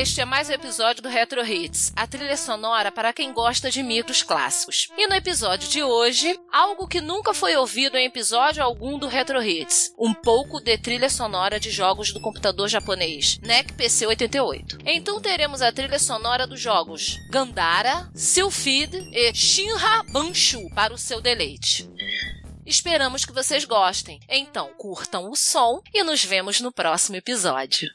Este é mais um episódio do Retro Hits, a trilha sonora para quem gosta de micros clássicos. E no episódio de hoje, algo que nunca foi ouvido em episódio algum do Retro Hits, um pouco de trilha sonora de jogos do computador japonês, NEC PC 88. Então teremos a trilha sonora dos jogos Gandara, Sylphid e Shinra Banshu para o seu deleite. Esperamos que vocês gostem. Então, curtam o som e nos vemos no próximo episódio.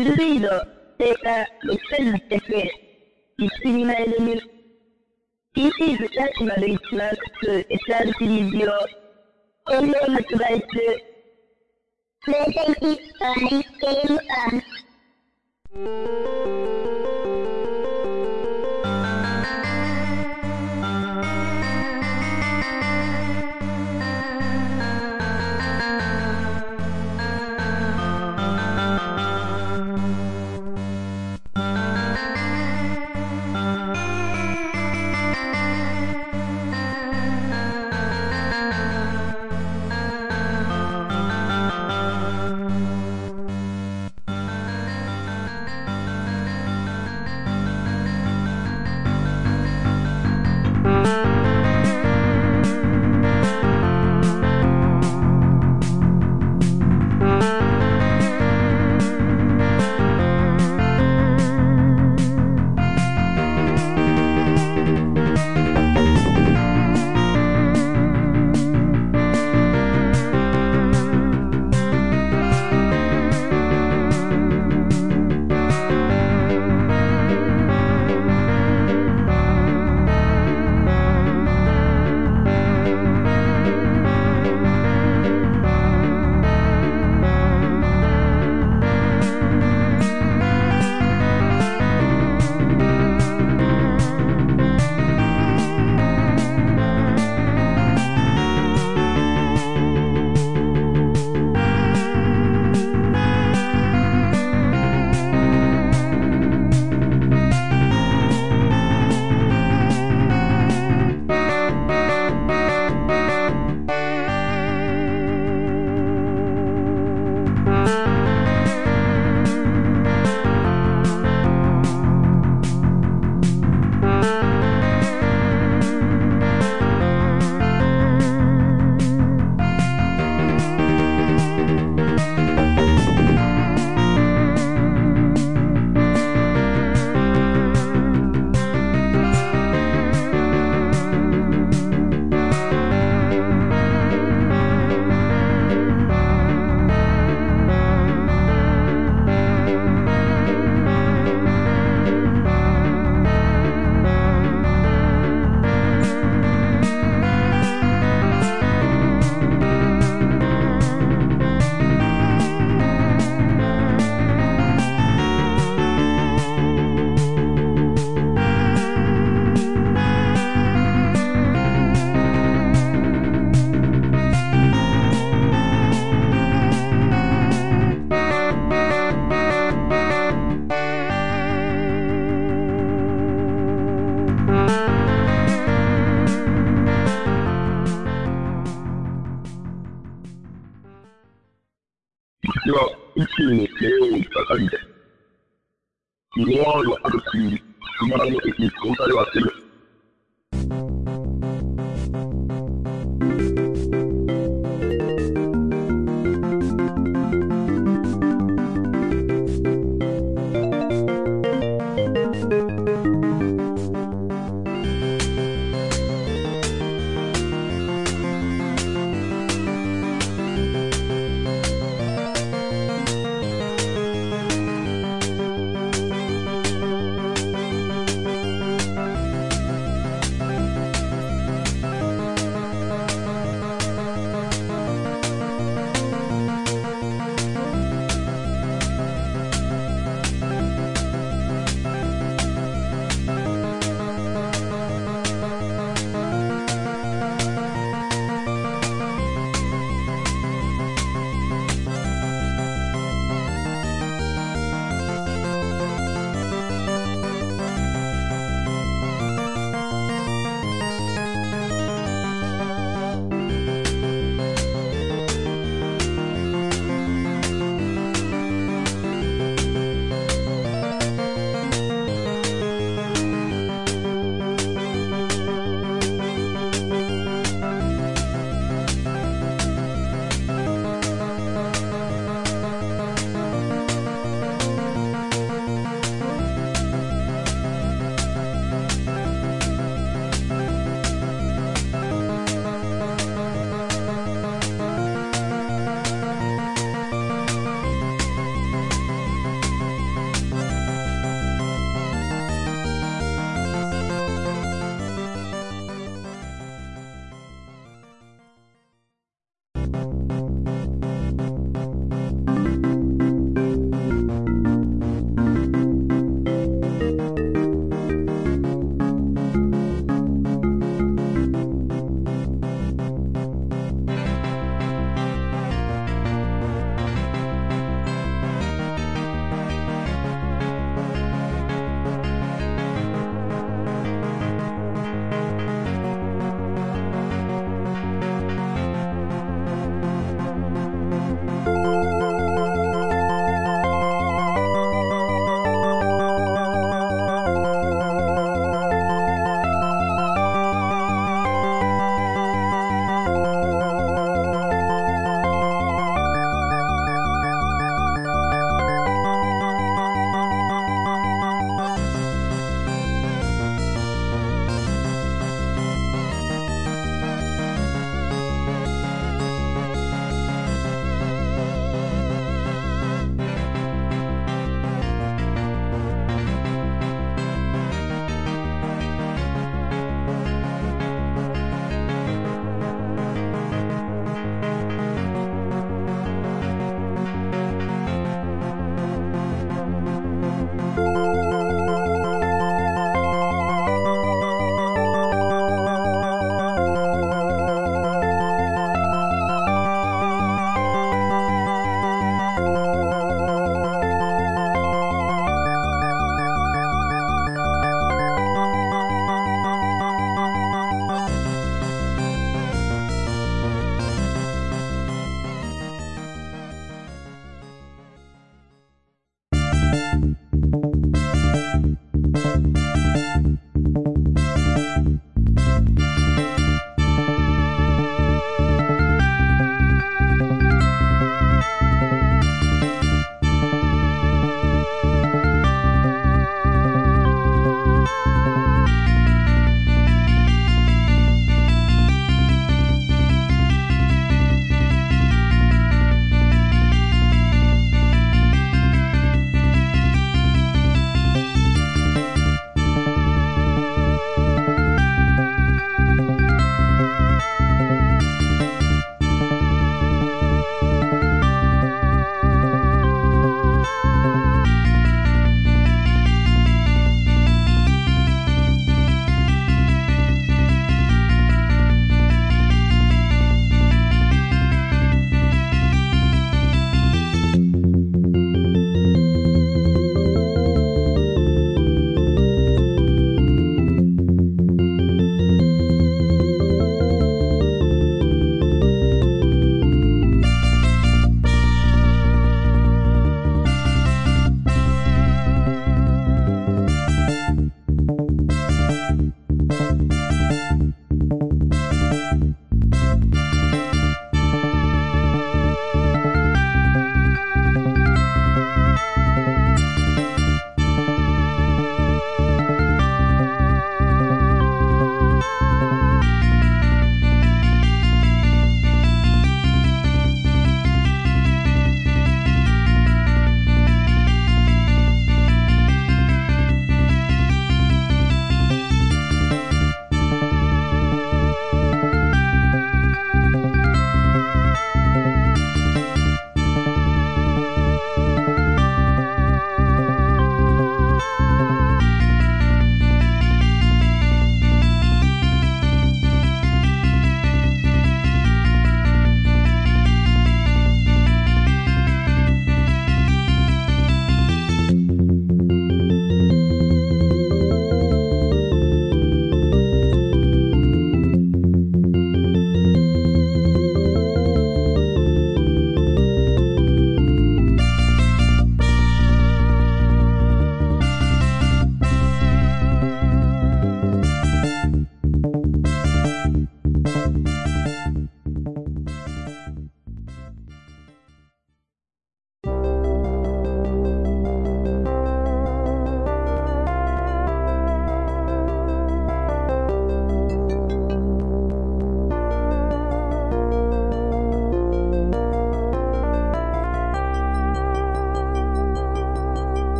Silbido deja los senos de fiel, encima de